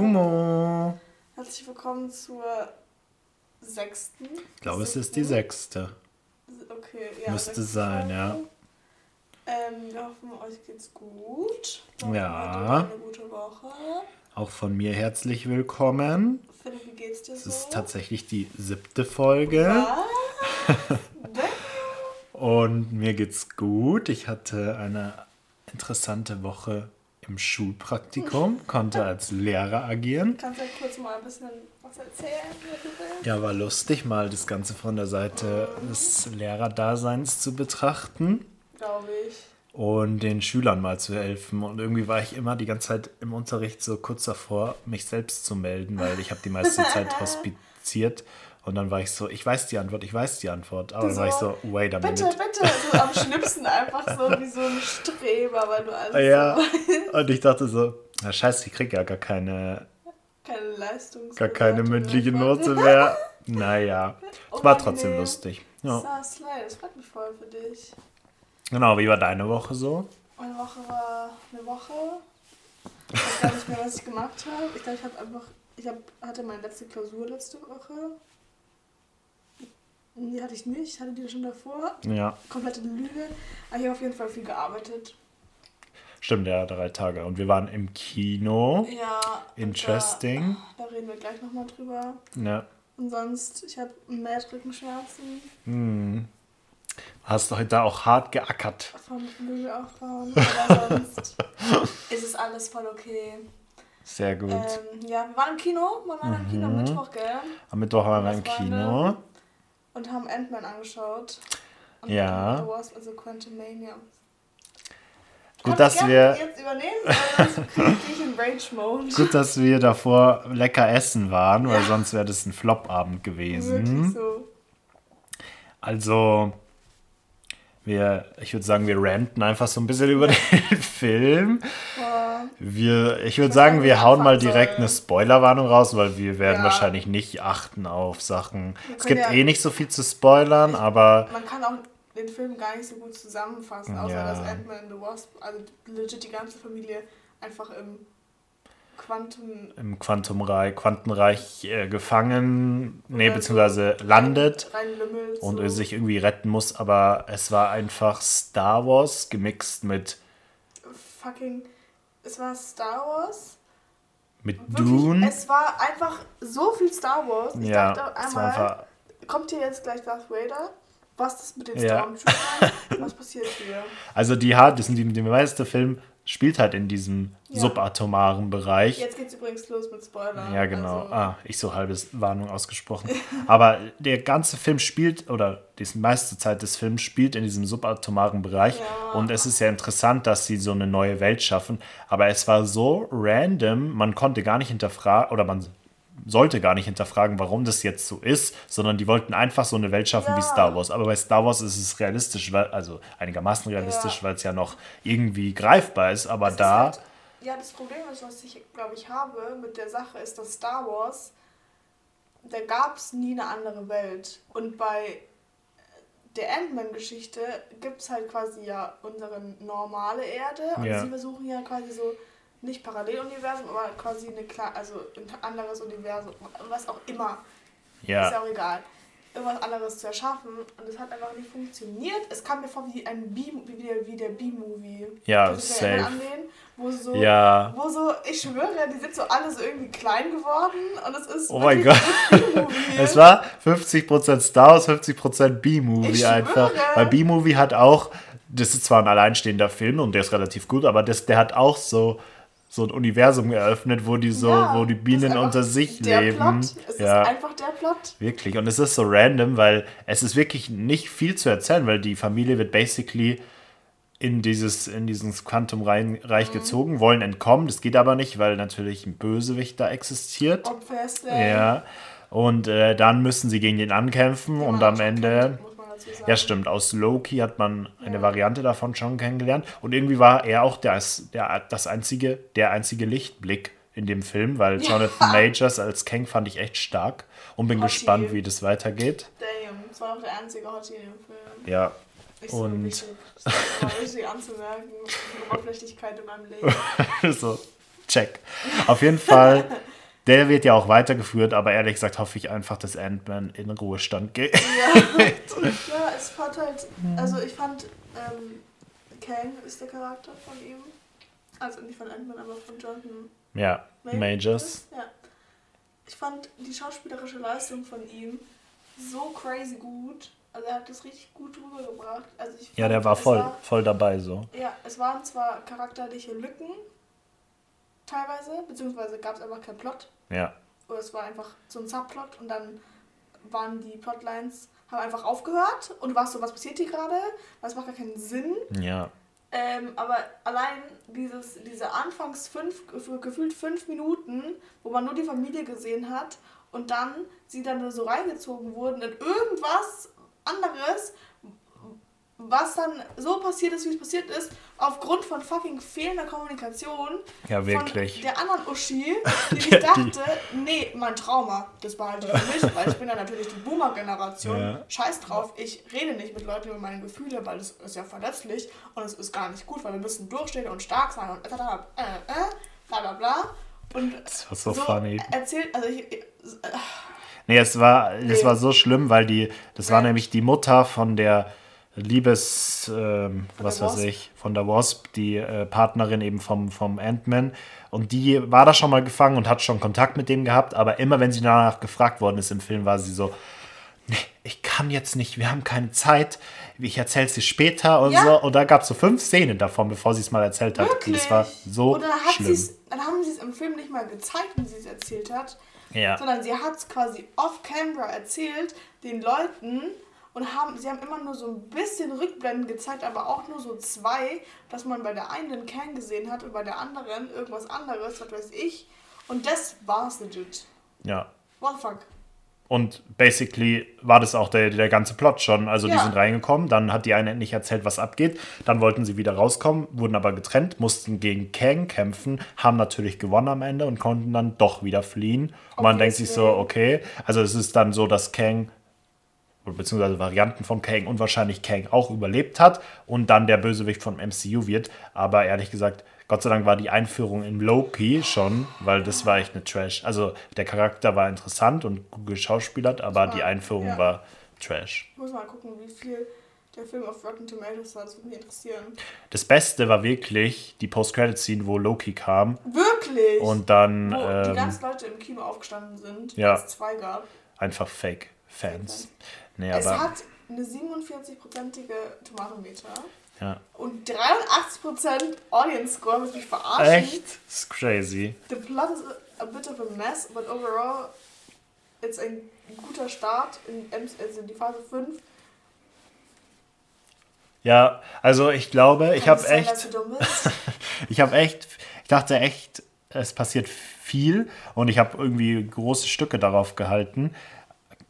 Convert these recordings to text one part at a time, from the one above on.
Gumo. Herzlich willkommen zur sechsten. Ich glaube, es ist die sechste. Okay, ja. Müsste sein, ja. Ähm, wir hoffen, euch geht's gut. Ja. Eine gute Woche. Auch von mir herzlich willkommen. Philipp, wie geht's dir Es so? ist tatsächlich die siebte Folge. Was? Und mir geht's gut. Ich hatte eine interessante Woche im Schulpraktikum, konnte als Lehrer agieren. Kannst du ja kurz mal ein bisschen was erzählen? Ja, war lustig, mal das Ganze von der Seite des Lehrerdaseins zu betrachten Glaube ich. und den Schülern mal zu helfen. Und irgendwie war ich immer die ganze Zeit im Unterricht so kurz davor, mich selbst zu melden, weil ich habe die meiste Zeit hospitiert. Und dann war ich so, ich weiß die Antwort, ich weiß die Antwort. Aber dann war ich so, wait a Bitte, minute. bitte. So am Schnipsen einfach so wie so ein Streber, weil du alles Ja, so und ich dachte so, na scheiße, ich krieg ja gar keine, keine Leistungs gar keine mündliche Note mehr. Naja, es war trotzdem Unangenehm. lustig. Ja. Das freut mich voll für dich. Genau, wie war deine Woche so? Meine Woche war eine Woche. Ich weiß gar nicht mehr, was ich gemacht habe. Ich glaube, ich habe einfach. Ich hab, hatte meine letzte Klausur letzte Woche. Die hatte ich nicht, ich hatte die schon davor. Ja, Komplette Lüge. Aber ich habe auf jeden Fall viel gearbeitet. stimmt, ja, drei Tage. Und wir waren im Kino. Ja. Interesting. Da, da reden wir gleich nochmal drüber. Ja. Und sonst, ich habe mehr Rückenschmerzen Hm. Hast du heute auch hart geackert. vom Möbel aufbauen. Aber sonst ist es alles voll okay. Sehr gut. Ähm, ja, wir waren im Kino, wir waren im Kino am Mittwoch, gell? Am Mittwoch waren wir im. Kino. Und haben Ant-Man angeschaut. Und Ja. The Wasp, also Quantumania. Gut, dass wir, gut, dass wir davor lecker essen waren, weil sonst wäre das ein Flop-Abend gewesen. So. Also, wir, ich würde sagen, wir ranten einfach so ein bisschen über den Film. Boah. Wir, ich würde sagen, wir hauen mal direkt eine Spoilerwarnung raus, weil wir werden Ja. wahrscheinlich nicht achten auf Sachen. Wir Es gibt ja- eh nicht so viel zu spoilern, aber Man kann auch den Film gar nicht so gut zusammenfassen, außer Ja. dass Ant-Man and the Wasp, also legit die ganze Familie, einfach im Quantum. im Quantumreich, Quantenreich äh, gefangen, nee, beziehungsweise landet Rein, reinlümmelt. und so. sich irgendwie retten muss, aber es war einfach Star Wars gemixt mit, Fucking. Es war Star Wars. mit Wirklich, Dune. Es war einfach so viel Star Wars. Ich ja, dachte einmal, einfach, kommt hier jetzt gleich Darth Vader? Was ist mit den Ja. Stormtroopern? Was passiert hier? also die das sind die, der meiste Film spielt halt in diesem Ja. subatomaren Bereich. Jetzt geht's übrigens los mit Spoilern. Ja, genau. Also, ah, ich so halbes Warnung ausgesprochen. Aber der ganze Film spielt, oder die meiste Zeit des Films spielt in diesem subatomaren Bereich. Ja. Und es ist ja interessant, dass sie so eine neue Welt schaffen. Aber es war so random, man konnte gar nicht hinterfragen, oder man sollte gar nicht hinterfragen, warum das jetzt so ist, sondern die wollten einfach so eine Welt schaffen wie Ja. Star Wars. Aber bei Star Wars ist es realistisch, weil, also einigermaßen realistisch, Ja. weil es ja noch irgendwie greifbar ist. Aber ist da. halt, ja, das Problem ist, was ich, glaube ich, habe mit der Sache, ist, dass Star Wars, da gab es nie eine andere Welt. Und bei der Ant-Man-Geschichte gibt es halt quasi ja unsere normale Erde. Und Ja. sie versuchen ja quasi so, nicht Paralleluniversum, aber quasi eine klar, also ein anderes Universum, was auch immer. Ist ja ja, auch egal. Irgendwas anderes zu erschaffen. Und es hat einfach nicht funktioniert. Es kam mir vor wie ein B, wie der, wie der B-Movie. Ja, safe. Den, wo so, ja. wo so, ich schwöre, die sind so alle so irgendwie klein geworden. Und es ist Oh mein Gott. Es war 50% Star Wars, 50% B-Movie einfach. Weil B-Movie hat auch, das ist zwar ein alleinstehender Film und der ist relativ gut, aber das, der hat auch so, so ein Universum eröffnet, wo die so, Ja, wo die Bienen unter sich der leben. Plot. Es ja, ist einfach der Plot. wirklich. Und es ist so random, weil es ist wirklich nicht viel zu erzählen, weil die Familie wird basically in dieses, in dieses Quantumreich Mhm. gezogen, wollen entkommen. Das geht aber nicht, weil natürlich ein Bösewicht da existiert. Obviously. Ja. Und äh, dann müssen sie gegen den ankämpfen Den und am Ende. Dazu sagen. Ja, stimmt. Aus Loki hat man eine Ja. Variante davon schon kennengelernt. Und irgendwie war er auch der, der, das einzige, der einzige Lichtblick in dem Film, weil Ja. Jonathan Majors als Kang fand ich echt stark und bin Hottie. gespannt, wie das weitergeht. Damn, das war auch der einzige Hottie in dem Film. Ja, so Und-. Das aber wichtig anzumerken. Oberflächlichkeit in meinem Leben. so. Check. Auf jeden Fall, der wird ja auch weitergeführt, aber ehrlich gesagt hoffe ich einfach, dass Ant-Man in Ruhestand geht. Ja, ja es fand halt, also ich fand, ähm, Kang ist der Charakter von ihm. Also nicht von Ant-Man, aber von Jonathan Ja, Majors. Ja. Ich fand die schauspielerische Leistung von ihm so crazy gut. Also er hat das richtig gut rübergebracht. Also ich Ja, der war voll, voll dabei so. Ja, es waren zwar charakterliche Lücken, teilweise, beziehungsweise gab es einfach keinen Plot. Ja. Oder es war einfach so ein Subplot und dann waren die Plotlines, haben einfach aufgehört und du warst so, was passiert hier gerade? Das macht gar keinen Sinn. Ja. Ähm, aber allein dieses, diese anfangs fünf, gefühlt fünf Minuten, wo man nur die Familie gesehen hat und dann sie dann so reingezogen wurden in irgendwas anderes, was dann so passiert ist, wie es passiert ist, aufgrund von fucking fehlender Kommunikation Ja, wirklich. von der anderen Uschi, die ich dachte, nee, mein Trauma, das behalte ich für mich, weil ich bin ja natürlich die Boomer-Generation. Ja. Scheiß drauf, ich rede nicht mit Leuten über meine Gefühle, weil das ist ja verletzlich und es ist gar nicht gut, weil wir müssen durchstehen und stark sein und äh, äh, bla bla bla. Und Das war so funny. erzählt, also ich, äh, Nee, es war, es Nee. war so schlimm, weil die, das war nämlich die Mutter von der Liebes, Von was weiß Wasp? ich, von der Wasp, die äh, Partnerin eben vom, vom Ant-Man. Und die war da schon mal gefangen und hat schon Kontakt mit dem gehabt, aber immer wenn sie danach gefragt worden ist im Film, war sie so, nee, ich kann jetzt nicht, wir haben keine Zeit, ich erzähl's dir später und Ja. so. Und da gab es so fünf Szenen davon, bevor sie es mal erzählt hat. Und wirklich. das war so dann, hat schlimm. dann haben sie es im Film nicht mal gezeigt, wie sie es erzählt hat, Ja. sondern sie hat es quasi off-camera erzählt den Leuten und haben, sie haben immer nur so ein bisschen Rückblenden gezeigt, aber auch nur so zwei, dass man bei der einen den Kern gesehen hat und bei der anderen irgendwas anderes, was weiß ich. Und das war's legit. ja. What the fuck? Und basically war das auch der, der ganze Plot schon. Also die Ja. sind reingekommen, dann hat die eine nicht erzählt, was abgeht. Dann wollten sie wieder rauskommen, wurden aber getrennt, mussten gegen Kang kämpfen, haben natürlich gewonnen am Ende und konnten dann doch wieder fliehen. Und man denkt sich so, okay, also es ist dann so, dass Kang beziehungsweise Varianten von Kang und wahrscheinlich Kang auch überlebt hat und dann der Bösewicht vom MCU wird. Aber ehrlich gesagt, Gott sei Dank war die Einführung in Loki schon, weil das war echt eine Trash. Also der Charakter war interessant und gut geschauspielert, aber war- die Einführung ja. war Trash. Ich muss mal gucken, wie viel der Film auf Rotten Tomatoes hat. Das würde mich interessieren. Das Beste war wirklich die Post-Credit-Scene, wo Loki kam Wirklich? und dann Wo die ähm, ganzen Leute im Kino aufgestanden sind, Ja. als es zwei gab. einfach Fake-Fans. Nee, es aber hat eine 47-prozentige Tomatometer ja. und 83% Audience Score, muss mich verarschen. echt, das ist crazy. The plot is a, a bit of a mess, but overall it's ein guter Start in, also in die Phase 5. Ja, also ich glaube, ich Kann habe es sein, echt? Ich habe echt, ich dachte echt, es passiert viel und ich habe irgendwie große Stücke darauf gehalten.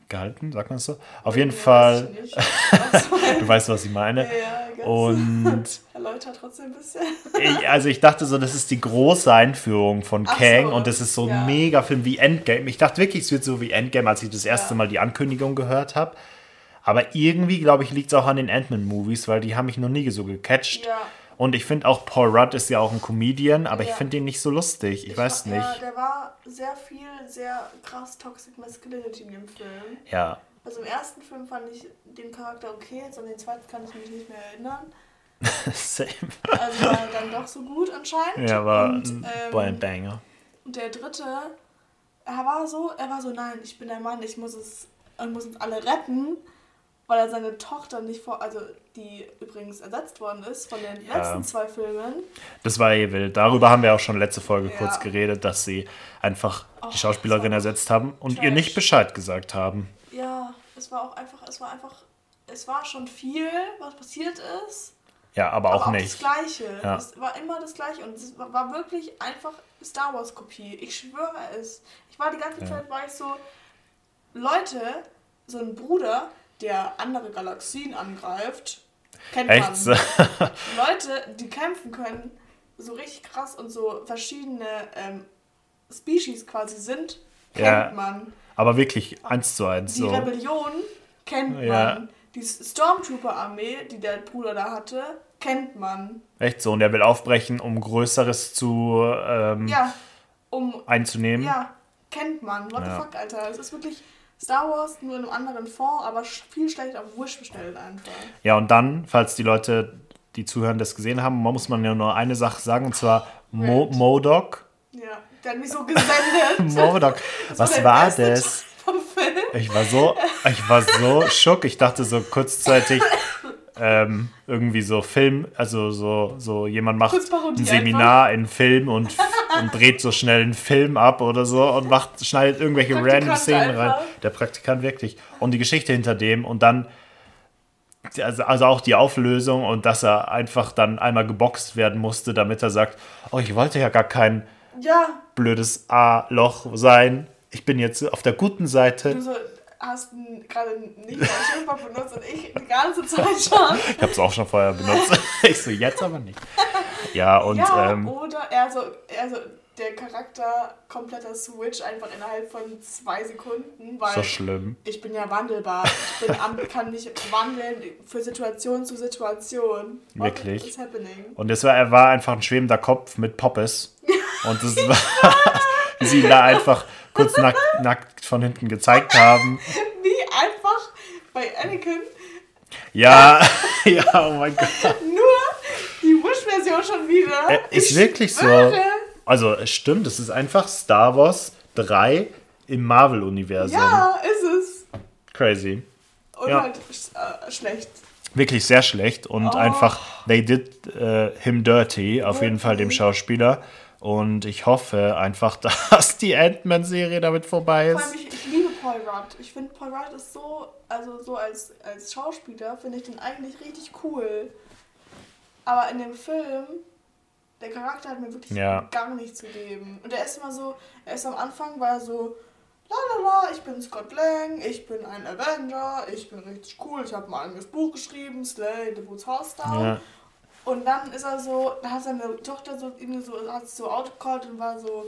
Gehalten, sagt man es so? Auf jeden Ja, Fall, du weißt, was ich meine. ja, I guess. Und Erläutert trotzdem ein bisschen. ich, also ich dachte so, das ist die große Einführung von Ach Kang so, und das ist so ein ja. mega Film wie Endgame. Ich dachte wirklich, es wird so wie Endgame, als ich das erste Ja. Mal die Ankündigung gehört habe. Aber irgendwie, glaube ich, liegt es auch an den Ant-Man-Movies, weil die haben mich noch nie so gecatcht. Ja. Und ich finde auch Paul Rudd ist ja auch ein Comedian, aber ich Ja. finde ihn nicht so lustig. Ich, weiß war- nicht. Ja, der war sehr viel, sehr krass Toxic Masculinity in dem Film. Ja, Also im ersten Film fand ich den Charakter okay, jetzt an den zweiten kann ich mich nicht mehr erinnern. same. Also war er dann doch so gut anscheinend. Ja, war und, ein ähm, Boy ein Banger. und der dritte, er war so, er war so, nein, ich bin der Mann, ich muss es, ich muss uns alle retten, weil er seine Tochter nicht vor, also die übrigens ersetzt worden ist von den Ja. letzten zwei Filmen. Das war eh wild. Darüber haben wir auch schon letzte Folge Ja. kurz geredet, dass sie einfach Oh, die Schauspielerin das war ersetzt haben und ihr trash. nicht Bescheid gesagt haben. Ja, es war auch einfach, es war einfach, es war schon viel, was passiert ist. Ja, aber auch aber nicht. das Gleiche. Ja. Es war immer das Gleiche und es war wirklich einfach Star Wars Kopie. Ich schwöre es. Ich war die ganze. Zeit war ich so Leute, so ein Bruder, der andere Galaxien angreift, kennt Echt? man. Leute, die kämpfen können, so richtig krass und so verschiedene ähm, Species quasi sind, kennt Ja. man. Aber wirklich eins zu eins. Die So. Rebellion kennt Ja. man. Die Stormtrooper-Armee, die der Bruder da hatte, kennt man. Echt so, und er will aufbrechen, um Größeres zu ähm, Ja, um. einzunehmen. Ja, kennt man. What the fuck, Alter. Es ist wirklich Star Wars nur in einem anderen Fond, aber viel schlechter auf Wish bestellt einfach. Ja, und dann, falls die Leute, die zuhören, das gesehen haben, muss man ja nur eine Sache sagen, und zwar Mo. Modok. Ja, der hat mich so gesendet. Modok. Was war das? Ich war so, ich war so schock. Ich dachte so kurzzeitig ähm, irgendwie so Film, also so, so jemand macht ein Seminar in Film und, und dreht so schnell einen Film ab oder so und macht, schneidet irgendwelche random Szenen rein. einfach. Der Praktikant wirklich. Und die Geschichte hinter dem und dann also, also auch die Auflösung und dass er einfach dann einmal geboxt werden musste, damit er sagt, oh, ich wollte ja gar kein Ja, blödes A-Loch sein. Ich bin jetzt auf der guten Seite. du so hast gerade nicht dein Schimpfwort benutzt und ich die ganze Zeit schon. Ich habe es auch schon vorher benutzt. ich so, jetzt aber nicht. Ja, und ja, ähm, oder also, also der Charakter kompletter Switch einfach innerhalb von zwei Sekunden, weil so schlimm. ich bin ja wandelbar. Ich bin am, kann mich wandeln für Situation zu Situation. What Wirklich? is happening? Und es war, er war einfach ein schwebender Kopf mit Poppes. Und das war, wie sie da einfach kurz nackt, nackt von hinten gezeigt haben. Wie einfach bei Anakin Ja, ja, oh mein Gott. nur die Wish-Version schon wieder. Äh, Ist Ich wirklich so. schwöre. Also, es stimmt, es ist einfach Star Wars 3 im Marvel-Universum. Ja, ist es. Crazy. Und Ja. halt äh, schlecht. Wirklich sehr schlecht und Oh. einfach, they did äh, him dirty, auf jeden Fall dem? Schauspieler. Und ich hoffe einfach, dass die Ant-Man-Serie damit vorbei Vor ist. allem, ich, ich liebe Paul Rudd. Ich finde, Paul Rudd ist so, also so als, als Schauspieler, finde ich den eigentlich richtig cool. Aber in dem Film, der Charakter hat mir wirklich Ja. gar nichts gegeben. Und er ist immer so, er ist am Anfang, war er so, la la la, ich bin Scott Lang, ich bin ein Avenger, ich bin richtig cool, ich habe mein eigenes Buch geschrieben, Slay, The Boots House Down. Ja. Und dann ist er so, da hat seine Tochter so irgendwie so, hat so outgecallt und war so,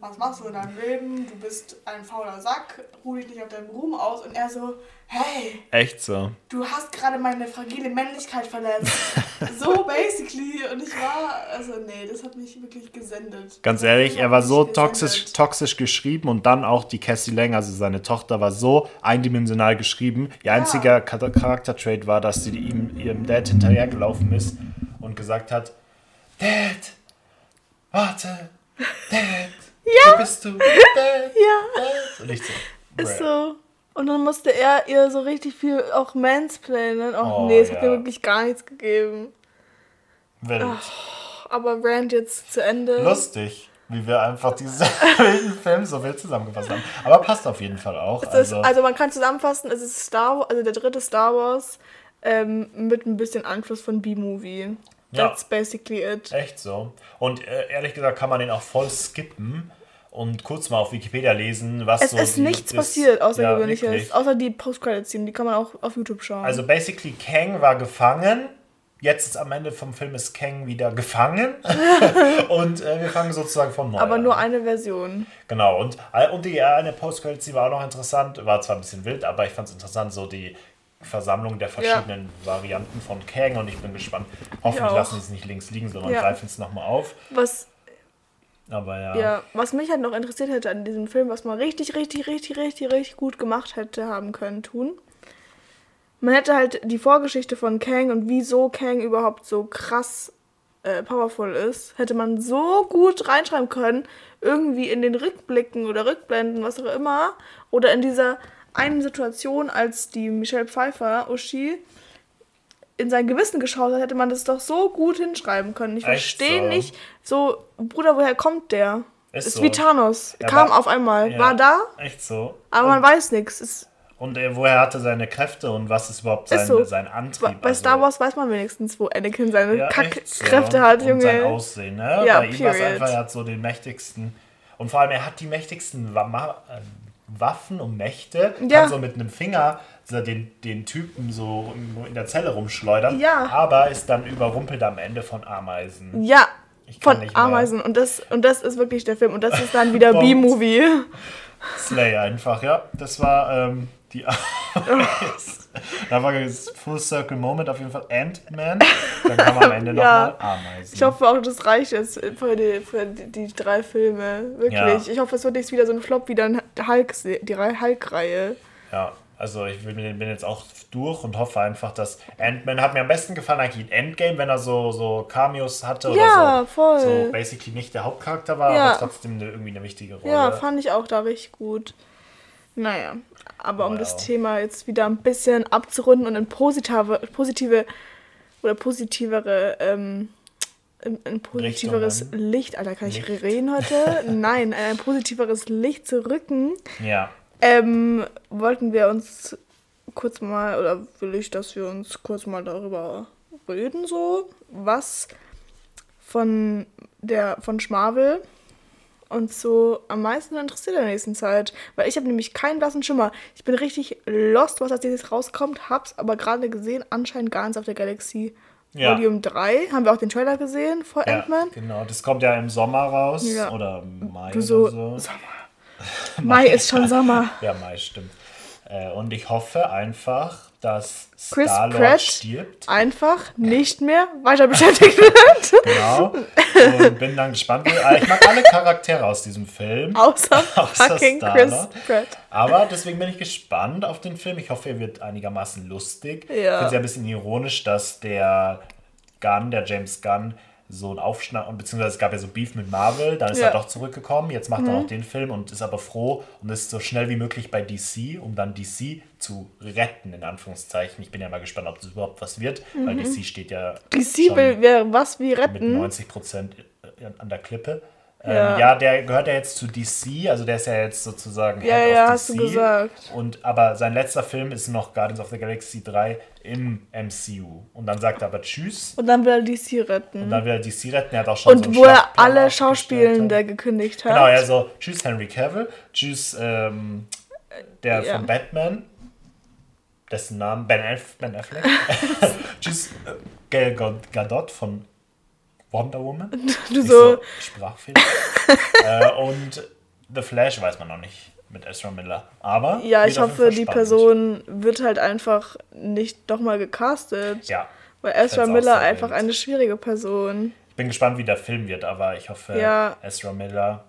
was machst du in deinem Leben? Du bist ein fauler Sack, ruh dich nicht auf deinem Ruhm aus. Und er so, hey, Echt so. du hast gerade meine fragile Männlichkeit verletzt. so basically. Und ich war, also nee, das hat mich wirklich gesendet. Ganz ehrlich, er war so toxisch, toxisch geschrieben und dann auch die Cassie Lang, also seine Tochter, war so eindimensional geschrieben. Ihr einziger Char- Charaktertrait war, dass sie ihm ihrem Dad hinterhergelaufen ist und gesagt hat: Dad, warte, Dad, Ja. wo bist du? Dad, Ja, Dad. Und ich so, ist so. Und dann musste er ihr so richtig viel auch mansplainen. Ach Oh, nee, es hat ja. mir wirklich gar nichts gegeben. Wild. Aber Rand jetzt zu Ende. Lustig, wie wir einfach diesen wilden Film so wild zusammengefasst haben. Aber passt auf jeden Fall auch. Ist, Also, also man kann zusammenfassen, es ist Star Wars, also der dritte Star Wars ähm, mit ein bisschen Einfluss von B-Movie. Ja. That's basically it. Echt so. Und äh, ehrlich gesagt kann man den auch voll skippen und kurz mal auf Wikipedia lesen, was Es so ist die- nichts das- passiert, Ja, außergewöhnliches. wirklich. außer die Post-Credit-Scene, die kann man auch auf YouTube schauen. also basically Kang war gefangen. Jetzt ist am Ende vom Film ist Kang wieder gefangen. und äh, wir fangen sozusagen von neu Aber an. nur eine Version. Genau, und, äh, und die eine post credit war auch noch interessant, war zwar ein bisschen wild, aber ich fand es interessant, so die Versammlung der verschiedenen Varianten von Kang und ich bin gespannt. Hoffentlich lassen sie es nicht links liegen, sondern Ja. greifen es nochmal auf. Was, Aber ja. ja, was mich halt noch interessiert hätte an diesem Film, was man richtig, richtig, richtig, richtig, richtig gut gemacht hätte haben können, tun. Man hätte halt die Vorgeschichte von Kang und wieso Kang überhaupt so krass äh, powerful ist, hätte man so gut reinschreiben können, irgendwie in den Rückblicken oder Rückblenden, was auch immer, oder in dieser einen Situation, als die Michelle Pfeiffer, Uschi, in sein Gewissen geschaut hat, hätte man das doch so gut hinschreiben können. Ich verstehe so? nicht, so, Bruder, woher kommt der? Ist Ist so. wie Thanos. Er Kam war- auf einmal, Ja, war da, Echt so. aber man weiß nichts. Und äh, woher hatte seine Kräfte und was ist überhaupt sein, Ist so. sein Antrieb? bei Also, Star Wars weiß man wenigstens, wo Anakin seine ja, echt so. Kackkräfte hat, Und sein Junge. Aussehen, ne? Ja, bei ihm war es einfach, er hat so den mächtigsten. Und vor allem, er hat die mächtigsten Waffen und Mächte. Ja. Kann so mit einem Finger so den, den Typen so in- der Zelle rumschleudern. Ja. Aber ist dann überrumpelt am Ende von Ameisen. Ja, von. Ameisen. Und das, und das ist wirklich der Film. Und das ist dann wieder. B-Movie. Slay einfach, ja. Das war ähm, die Ameisen. Da war das Full Circle Moment auf jeden Fall Ant-Man. Dann kam am Ende Ja. nochmal Ameisen. Ich hoffe auch, das reicht jetzt für die, für die, drei Filme. Wirklich. Ja. Ich hoffe, es wird nicht wieder so ein Flop wie dann Hulk, die Rei- Hulk-Reihe. Ja, also ich bin, jetzt auch durch und hoffe einfach, dass Ant-Man hat mir am besten gefallen eigentlich in Endgame, wenn er so, so Cameos hatte oder Ja, so, voll. so basically nicht der Hauptcharakter war, Ja. aber trotzdem eine, irgendwie eine wichtige Rolle. Ja, fand ich auch da richtig gut. Naja, aber um das Wow. Thema jetzt wieder ein bisschen abzurunden und in positive, positive oder positivere, ähm, in ein positiveres Richtungen. Licht, Alter, kann ich Licht. reden heute? Nein, in ein positiveres Licht zu rücken, ja. ähm, wollten wir uns kurz mal, oder will ich, dass wir uns kurz mal darüber reden, so, was von der, von Schmarvel uns so am meisten interessiert in der nächsten Zeit. Weil ich habe nämlich keinen blassen Schimmer. Ich bin richtig lost, was als nächstes rauskommt, hab's aber gerade gesehen, anscheinend Guardians of the Galaxy Ja. Volume 3. Haben wir auch den Trailer gesehen vor ja, Ant-Man? genau. Das kommt ja im Sommer raus Ja. oder Mai Du so, oder so. Mai ist schon Sommer. Ja, Mai stimmt. Äh, und ich hoffe einfach, dass Chris Pratt stirbt. einfach nicht mehr weiter beschäftigt wird. Genau. Und bin dann gespannt. äh, Ich mag alle Charaktere aus diesem Film. Außer, Außer fucking Chris. Pratt. Aber deswegen bin ich gespannt auf den Film. Ich hoffe, er wird einigermaßen lustig. Ja. Ich finde es ja ein bisschen ironisch, dass der Gunn, der James Gunn, so ein Aufschlag, und beziehungsweise es gab ja so Beef mit Marvel, dann ist Ja. Mhm. er doch zurückgekommen, jetzt macht er auch den Film und ist aber froh und ist so schnell wie möglich bei DC, um dann DC zu retten, in Anführungszeichen. Ich bin ja mal gespannt, ob das überhaupt was wird, weil DC steht ja DC will was wie mit retten. 90 Prozent an der Klippe. Ähm, Ja. ja. der gehört ja jetzt zu DC, also der ist ja jetzt sozusagen Ja, Head ja, of hast du DC. gesagt. Und, aber sein letzter Film ist noch Guardians of the Galaxy 3 im MCU. Und dann sagt er aber Tschüss. Und dann will er DC retten. Und dann will er DC retten. Er hat auch schon so Und einen wo er alle Schauspielende gekündigt hat. Genau, ja, so Tschüss Henry Cavill. Tschüss ähm, der Ja. von Batman. Dessen Namen Ben, Aff ben Affleck. tschüss äh, Gal Gadot von Wonder Woman. Du Ich so, Sprachfehler. äh, und The Flash weiß man noch nicht mit Ezra Miller. Aber ja, ich hoffe, die. Person wird halt einfach nicht nochmal gecastet. Ja, Weil Ezra Miller einfach eine schwierige Person. ich bin gespannt, wie der Film wird, aber ich hoffe, Ja. Ezra Miller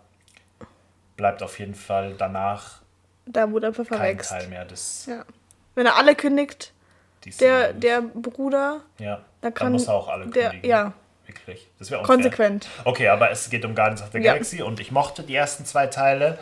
bleibt auf jeden Fall danach Da wurde er einfach kein verwechselt. Teil mehr des Ja. Wenn er alle kündigt, der, der Bruder, ja, dann dann kann muss er auch alle der, kündigen. ja, Wirklich. Das wäre konsequent. Okay, aber es geht um Guardians of the Ja. Galaxy und ich mochte die ersten zwei Teile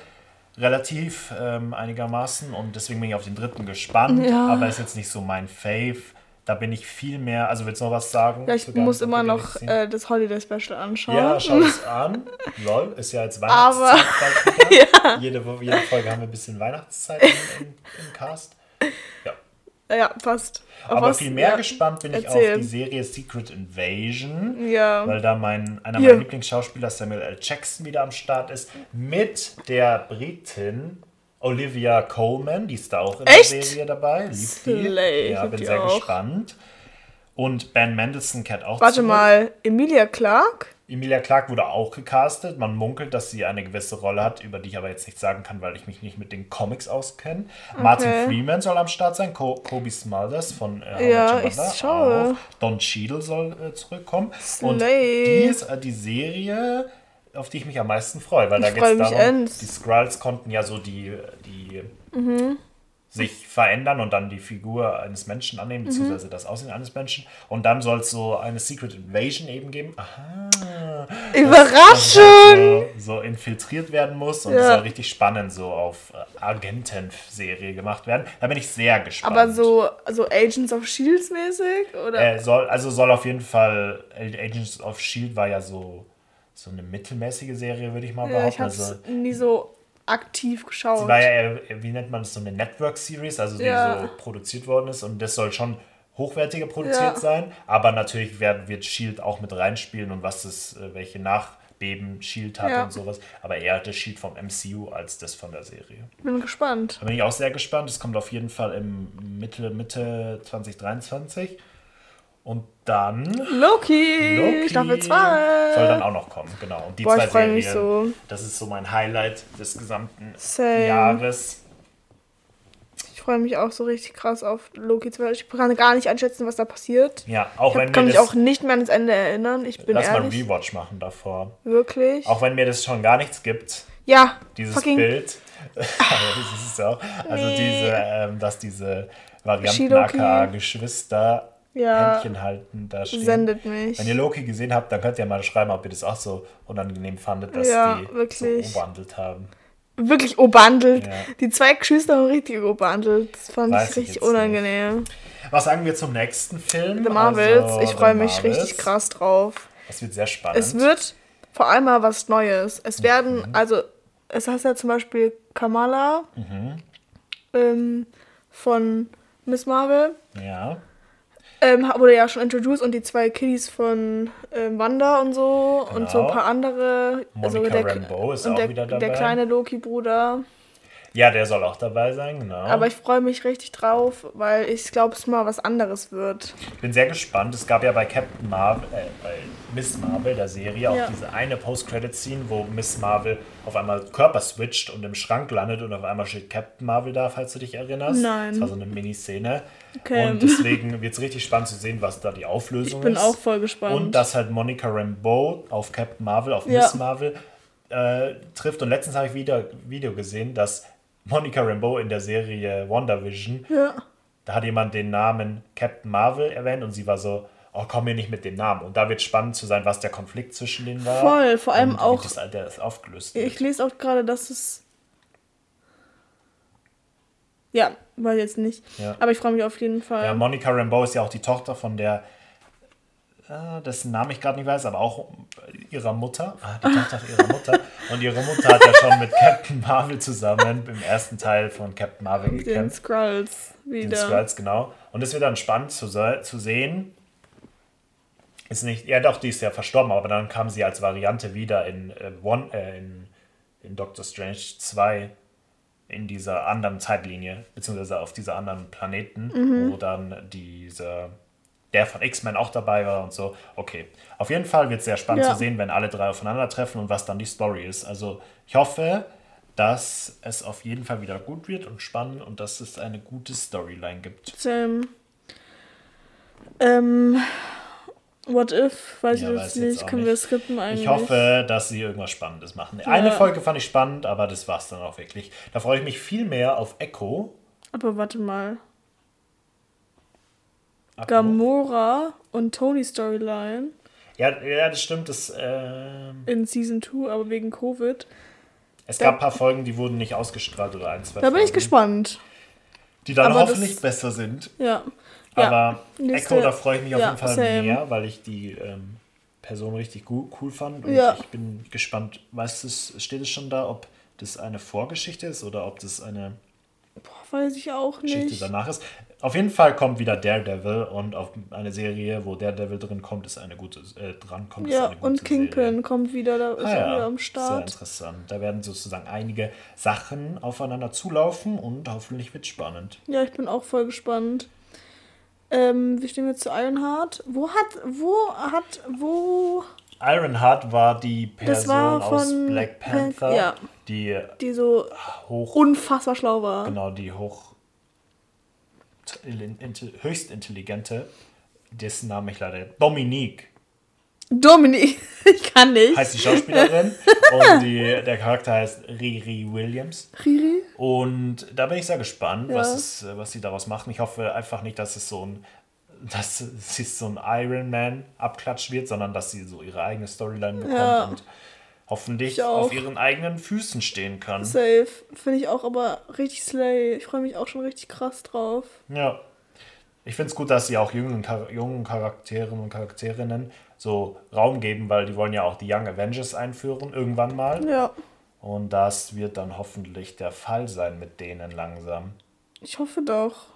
relativ ähm, einigermaßen und deswegen bin ich auf den dritten gespannt, Ja. aber ist jetzt nicht so mein Fave. Da bin ich viel mehr, also willst du noch was sagen? Ja, ich muss immer noch äh, das Holiday Special anschauen. Ja, schau es an. Lol, ist ja jetzt Aber- Weihnachtszeit bald wieder. jede, jede Folge haben wir ein bisschen Weihnachtszeit im, im, im Cast. Ja. Ja, passt. Auf Aber was- viel mehr ja. gespannt bin ich Erzähl. auf die Serie Secret Invasion. Ja. Weil da mein, einer meiner Lieblingsschauspieler Samuel L. Jackson wieder am Start ist. Mit der Britin Olivia Coleman, die ist da auch in Echt? der Serie dabei. Liebt Slay, die. Ja, bin sehr auch. gespannt. Und Ben Mendelsohn kehrt auch Warte zurück. mal, Emilia Clark? Emilia Clarke wurde auch gecastet. Man munkelt, dass sie eine gewisse Rolle hat, über die ich aber jetzt nicht sagen kann, weil ich mich nicht mit den Comics auskenne. Martin Freeman soll am Start sein. Co Kobe Smulders von äh, Ja, ich schaue. auch. Don Cheadle soll äh, zurückkommen. Und Slay. die ist äh, die Serie, auf die ich mich am meisten freue, weil da Ich geht es darum, ends. die Skrulls konnten ja so die, die Mhm. Sich verändern und dann die Figur eines Menschen annehmen, Mhm. beziehungsweise das Aussehen eines Menschen. Und dann soll es so eine Secret Invasion eben geben. Aha. Überraschung! So, so infiltriert werden muss und Ja. es soll richtig spannend so auf äh, Agenten-Serie gemacht werden. Da bin ich sehr gespannt. Aber so, so Agents of Shields mäßig? Oder? Äh, soll, also soll auf jeden Fall, Agents of Shield war ja so, so eine mittelmäßige Serie, würde ich mal ja, ich behaupten. hab's Also, nie so aktiv geschaut. sie war ja, wie nennt man das, so eine Network-Series, also die Ja. so produziert worden ist und das soll schon hochwertiger produziert Ja. sein, aber natürlich wird, wird Shield auch mit reinspielen und was das, äh, welche Nachbeben Shield hat Ja. und sowas, aber eher das Shield vom MCU als das von der Serie. Bin gespannt. Da bin ich auch sehr gespannt. Es kommt auf jeden Fall im Mitte, Mitte 2023. Und dann Loki, Loki Staffel 2. soll dann auch noch kommen, genau. Und die Boah, ich zwei freu Serien, mich so. das ist so mein Highlight des gesamten Same. Jahres. Ich freue mich auch so richtig krass auf Loki 2. Ich kann gar nicht einschätzen, was da passiert. Ja, auch ich wenn hab, kann mir mich auch nicht mehr ans Ende erinnern. Ich bin lass mal einen ehrlich. Rewatch machen davor. Wirklich? Auch wenn mir das schon gar nichts gibt, ja, dieses Bild. das ist es auch. Also Nee. diese, ähm, dass diese Varianten Shidoki. aka Geschwister Ja. Händchen halten da stehen. sendet mich. Wenn ihr Loki gesehen habt, dann könnt ihr mal schreiben, ob ihr das auch so unangenehm fandet, dass Ja, die wirklich. so umwandelt haben. Wirklich obandelt. Ja. Die zwei Geschwister haben richtig obandelt. Das fand Weiß ich ich richtig unangenehm. Was sagen wir zum nächsten Film? The Marvels, Also, ich freue mich Marvels. richtig krass drauf. Das wird sehr spannend. Es wird vor allem mal was Neues. Es werden, Mhm. also, es heißt ja zum Beispiel Kamala Mhm. ähm, von Miss Marvel. Ja. Ähm, wurde ja schon introduced und die zwei Kiddies von ähm, Wanda und so und so ein Genau. paar andere. also Monica der, Rambeau ist und auch der, wieder der dabei. kleine Loki-Bruder. Ja, der soll auch dabei sein, genau. Aber ich freue mich richtig drauf, weil ich glaube, es mal was anderes wird. Ich bin sehr gespannt. Es gab ja bei Captain Marvel, äh, bei Miss Marvel, der Serie, auch Ja. diese eine Post-Credit-Scene, wo Miss Marvel auf einmal Körper switcht und im Schrank landet und auf einmal steht Captain Marvel da, falls du dich erinnerst. Nein. Das war so eine Miniszene. Okay. Und deswegen wird es richtig spannend zu sehen, was da die Auflösung Ich bin ist. auch voll gespannt. Und dass halt Monica Rambeau auf Captain Marvel, auf Ja. Miss Marvel äh, trifft. Und letztens habe ich wieder Video gesehen, dass Monica Rambeau in der Serie WandaVision ja. da hat jemand den Namen Captain Marvel erwähnt und sie war so, oh, komm mir nicht mit dem Namen. Und da wird spannend zu sein, was der Konflikt zwischen denen war. Voll, vor allem und auch- Wie das, der das aufgelöst wird. Ich lese auch gerade, dass es. Ja, weiß jetzt nicht. Ja. Aber ich freue mich auf jeden Fall. Ja, Monica Rambeau ist ja auch die Tochter von der, äh, dessen Namen ich gerade nicht weiß, aber auch ihrer Mutter. Ah, die Tochter ihrer Mutter. Und ihre Mutter hat ja schon mit Captain Marvel zusammen im ersten Teil von Captain Marvel den gekämpft. Skrulls Den wieder. Skrulls, genau. Und es wird dann spannend zu, zu sehen. Ist nicht, ja doch, die ist ja verstorben, aber dann kam sie als Variante wieder in, äh, One, äh, in, in Doctor Strange 2 in dieser anderen Zeitlinie, beziehungsweise auf dieser anderen Planeten, Mhm. wo dann dieser, der von X-Men auch dabei war und so. Okay. Auf jeden Fall wird es sehr spannend Ja. zu sehen, wenn alle drei aufeinandertreffen und was dann die Story ist. Also ich hoffe, dass es auf jeden Fall wieder gut wird und spannend und dass es eine gute Storyline gibt. Same. Ähm, what if? Weiß Ja, ich weiß nicht. Können nicht. wir skippen eigentlich? Ich hoffe, dass sie irgendwas Spannendes machen. Eine Ja. Folge fand ich spannend, aber das war es dann auch wirklich. Da freue ich mich viel mehr auf Echo. Aber warte mal. Gamora und Tony Storyline Ja, ja, das stimmt. Das, ähm, in Season 2, aber wegen Covid. es gab ein paar Folgen, die wurden nicht ausgestrahlt oder ein, zwei Da bin ich Folgen, gespannt. Die dann Aber das- hoffentlich besser sind. Ja. Ja. Aber Nächste- Echo, da freue ich mich auf ja, jeden Fall same. mehr, weil ich die ähm, Person richtig cool fand. Und Ja. ich bin gespannt, weißt du, steht es schon da, ob das eine Vorgeschichte ist oder ob das eine Boah, weiß ich auch Geschichte nicht. danach ist. Auf jeden Fall kommt wieder Daredevil und auf eine Serie, wo Daredevil drin kommt, ist eine gute, äh, dran kommt, ist Ja, eine gute und Kingpin Serie. kommt wieder, da ist Ah, er ja. wieder am Sehr Start. interessant. Da werden sozusagen einige Sachen aufeinander zulaufen und hoffentlich wird spannend. Ja, ich bin auch voll gespannt. Ähm, wie stehen wir zu Ironheart? Wo hat, wo hat, wo Ironheart war die Person war aus Black Pan- Panther, ja. die die so hoch, unfassbar schlau war? genau, die hoch höchst intelligente, dessen Name ich leider Dominique Dominik, ich kann nicht. heißt die Schauspielerin und die, der Charakter heißt Riri Williams. Riri? Und da bin ich sehr gespannt, Ja. was, es, was sie daraus machen. Ich hoffe einfach nicht, dass es so ein, dass sie so ein Iron Man Abklatsch wird, sondern dass sie so ihre eigene Storyline bekommt Ja. und hoffentlich auf ihren eigenen Füßen stehen kann. Safe. Finde ich auch aber richtig slay. Ich freue mich auch schon richtig krass drauf. Ja. Ich finde es gut, dass sie auch jungen, jungen Charakteren und Charakterinnen so Raum geben, weil die wollen ja auch die Young Avengers einführen, irgendwann mal. Ja. Und das wird dann hoffentlich der Fall sein mit denen langsam. Ich hoffe doch.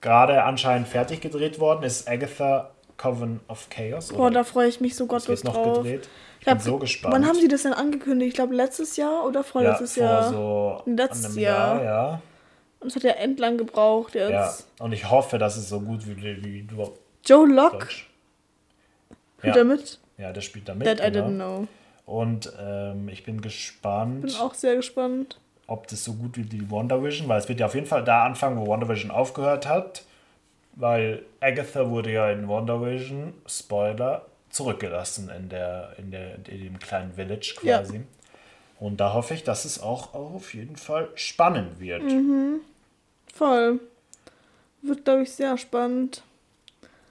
Gerade anscheinend fertig gedreht worden ist Agatha Coven of Chaos. Boah, da freue ich mich so gottlos wird noch drauf. gedreht. Ich bin so gespannt. Wann haben sie das denn angekündigt? Ich glaube letztes Jahr oder ja, vorletztes vor Jahr. so Letztes Jahr. Jahr, ja. Und es hat ja endlang gebraucht jetzt. ja. Und ich hoffe, dass es so gut wie, wie du Joe Locke Deutsch. spielt Ja. er mit. Ja, der spielt da mit. That I genau. didn't know. Und ähm, ich bin gespannt. Bin auch sehr gespannt. ob das so gut wie die WandaVision, weil es wird ja auf jeden Fall da anfangen, wo WandaVision aufgehört hat, weil Agatha wurde ja in WandaVision, Spoiler, zurückgelassen in, der, in, der, in dem kleinen Village quasi. Ja. Und da hoffe ich, dass es auch auf jeden Fall spannend wird. Mhm. Voll. Wird, glaube ich, sehr spannend.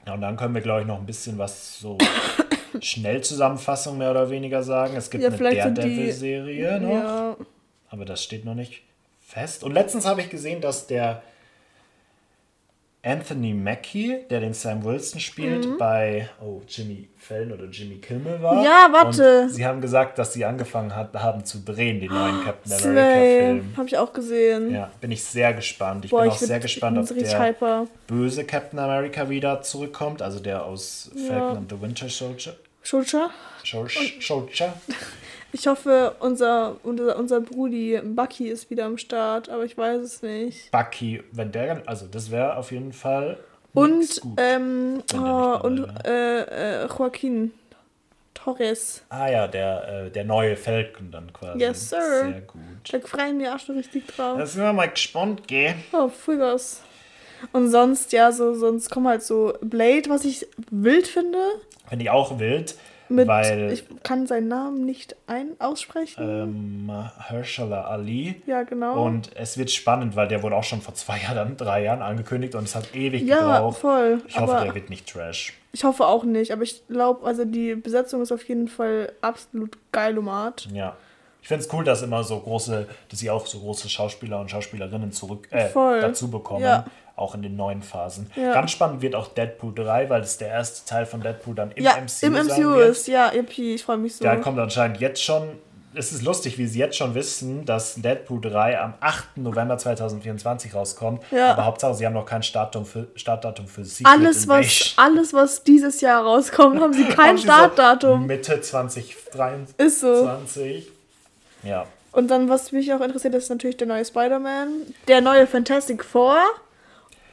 Ja, und dann können wir, glaube ich, noch ein bisschen was so Schnellzusammenfassung mehr oder weniger sagen. Es gibt ja, eine Daredevil-Serie noch. Ja. Aber das steht noch nicht fest. Und letztens habe ich gesehen, dass der Anthony Mackie, der den Sam Wilson spielt, mhm. bei oh, Jimmy Fallon oder Jimmy Kimmel war. Ja, warte. Und sie haben gesagt, dass sie angefangen hat, haben zu drehen, den neuen Captain America-Film. Habe ich auch gesehen. Ja, bin ich sehr gespannt. Ich Boah, bin auch ich sehr gespannt, ob der hyper. böse Captain America wieder zurückkommt, also der aus ja. Falcon and the Winter Soldier. Soldier? Soldier. Ich hoffe, unser, unser, unser Brudi Bucky ist wieder am Start, aber ich weiß es nicht. Bucky, wenn der, also das wäre auf jeden Fall. Und, gut, ähm, oh, und äh, äh, Joaquin Torres. Ah ja, der, äh, der neue Falcon dann quasi. Yes, sir. Sehr gut. Da freuen wir auch schon richtig drauf. Da sind wir mal gespannt, gell? Oh, Vollgas. Und sonst, ja, so, sonst kommen halt so Blade, was ich wild finde. Finde ich auch wild. Mit, weil, ich kann seinen Namen nicht ein aussprechen. Ähm, Hershala Ali. Ja, genau. Und es wird spannend, weil der wurde auch schon vor zwei Jahren, drei Jahren angekündigt und es hat ewig ja, gebraucht. voll. Ich hoffe, der wird nicht Trash. Ich hoffe auch nicht, aber ich glaube, also die Besetzung ist auf jeden Fall absolut geilomat. Ja. Ich finde es cool, dass immer so große, dass sie auch so große Schauspieler und Schauspielerinnen zurück äh, dazu bekommen. Ja auch in den neuen Phasen. Ja. Ganz spannend wird auch Deadpool 3, weil das der erste Teil von Deadpool dann im ja, MCU, im MCU ist. Ja, EP, ich freue mich so. Da kommt anscheinend jetzt schon, es ist lustig, wie sie jetzt schon wissen, dass Deadpool 3 am 8. November 2024 rauskommt. Ja. Aber Hauptsache, sie haben noch kein Startdatum für, Startdatum für Secret alles was, alles, was dieses Jahr rauskommt, haben sie kein haben Startdatum. So Mitte 2023. Ist so. Ja. Und dann, was mich auch interessiert, ist natürlich der neue Spider-Man, der neue Fantastic Four.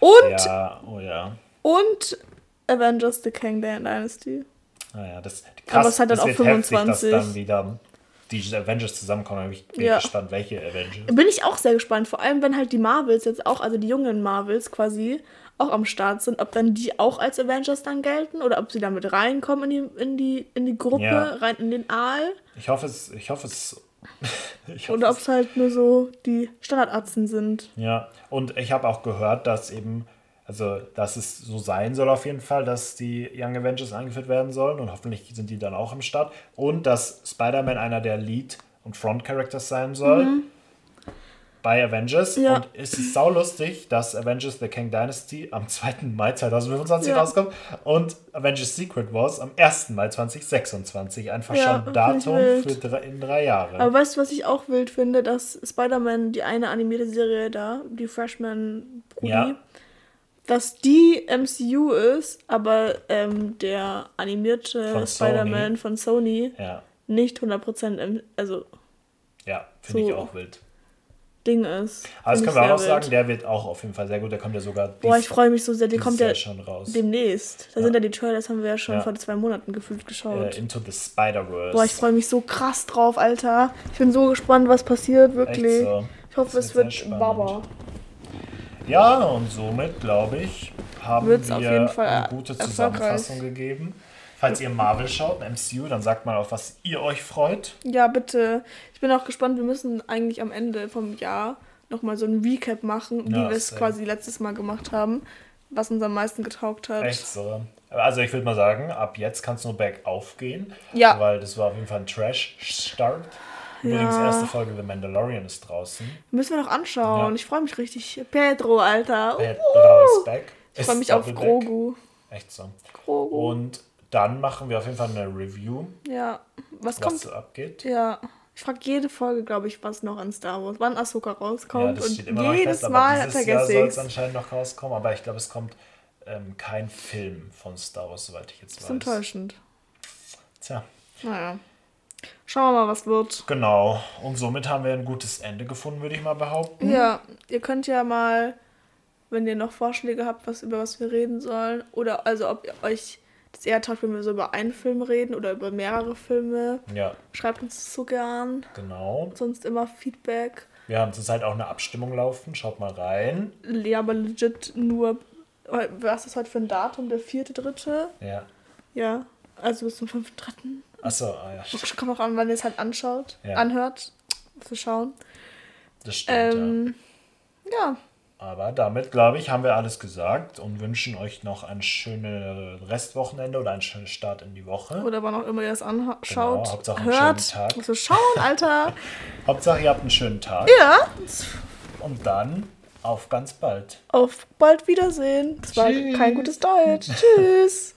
Und, ja, oh ja. Und Avengers The King Dynasty. Naja, ah das krass, Aber es hat dann auch 25. Heftig, dass dann wieder die Avengers zusammenkommen. Ich bin ja. gespannt, welche Avengers. Bin ich auch sehr gespannt. Vor allem, wenn halt die Marvels jetzt auch, also die jungen Marvels quasi, auch am Start sind, ob dann die auch als Avengers dann gelten oder ob sie damit reinkommen in die, in die, in die Gruppe, ja. rein in den Aal. Ich hoffe es, ich hoffe es Oder ob es halt nur so die Standardatzen sind. Ja, und ich habe auch gehört, dass eben, also dass es so sein soll auf jeden Fall, dass die Young Avengers eingeführt werden sollen und hoffentlich sind die dann auch am Start. Und dass Spider-Man einer der Lead- und Front-Characters sein soll. Mhm bei Avengers. Ja. Und es ist sau lustig, dass Avengers The King Dynasty am 2. Mai 2025 ja. rauskommt und Avengers Secret Wars am 1. Mai 2026. Einfach ja, schon Datum für drei, in drei Jahre. Aber weißt du, was ich auch wild finde? Dass Spider-Man, die eine animierte Serie da, die Freshman ja. dass die MCU ist, aber ähm, der animierte Spider-Man von Sony nicht 100% also ja, finde so ich auch wild. Ding ist. Aber das können wir auch sagen, der wird auch auf jeden Fall sehr gut. Der kommt ja sogar. Boah, ich freue mich so sehr. Der kommt ja schon raus. demnächst. Da ja. sind ja die Trailers, haben wir ja schon ja. vor zwei Monaten gefühlt geschaut. Uh, into the Spider-Verse. Boah, ich freue mich so krass drauf, Alter. Ich bin so gespannt, was passiert, wirklich. So. Ich hoffe, es wird Baba. Ja, und somit, glaube ich, haben Wird's wir eine gute Zusammenfassung gegeben. Falls ihr Marvel schaut, MCU, dann sagt mal, auf was ihr euch freut. Ja, bitte. Ich bin auch gespannt. Wir müssen eigentlich am Ende vom Jahr nochmal so ein Recap machen, ja, wie wir es quasi letztes Mal gemacht haben, was uns am meisten getaugt hat. Echt so. Also ich würde mal sagen, ab jetzt kann es nur bergauf gehen. Ja. Weil das war auf jeden Fall ein Trash-Start. Übrigens, ja. erste Folge The Mandalorian ist draußen. Müssen wir noch anschauen. Ja. Ich freue mich richtig. Pedro, Alter. Pedro uh. ist back. Ich freue mich auf Grogu. Echt so. Grogu. Und dann machen wir auf jeden Fall eine Review. Ja. Was, was kommt? so abgeht. Ja. Ich frage jede Folge, glaube ich, was noch an Star Wars, wann Ahsoka rauskommt. Ja, das steht immer und jedes fest, Mal vergesse Jahr soll es anscheinend noch rauskommen, aber ich glaube, es kommt ähm, kein Film von Star Wars, soweit ich jetzt weiß. Das ist enttäuschend. Tja. Naja. Schauen wir mal, was wird. Genau. Und somit haben wir ein gutes Ende gefunden, würde ich mal behaupten. Ja, ihr könnt ja mal, wenn ihr noch Vorschläge habt, was über was wir reden sollen, oder also ob ihr euch das eher taugt, wenn wir so über einen Film reden oder über mehrere Filme. Ja. Schreibt uns so gern. Genau. Sonst immer Feedback. Wir haben zurzeit auch eine Abstimmung laufen. Schaut mal rein. Ja, aber legit nur. Was ist heute für ein Datum? Der vierte, dritte? Ja. Ja. Also bis zum fünften, dritten. Achso, ah, ja. Kommt auch an, wann ihr es halt anschaut, Ja. anhört, zu schauen. Das stimmt, ja. Ähm, ja. Aber damit, glaube ich, haben wir alles gesagt und wünschen euch noch ein schönes Restwochenende oder einen schönen Start in die Woche. Oder wann auch immer ihr es anschaut, Genau, Hauptsache einen hört. schönen Tag. Musst du schauen, Alter. Hauptsache, ihr habt einen schönen Tag ja. und dann auf ganz bald. Auf bald Wiedersehen. Das war Tschüss. kein gutes Deutsch. Tschüss.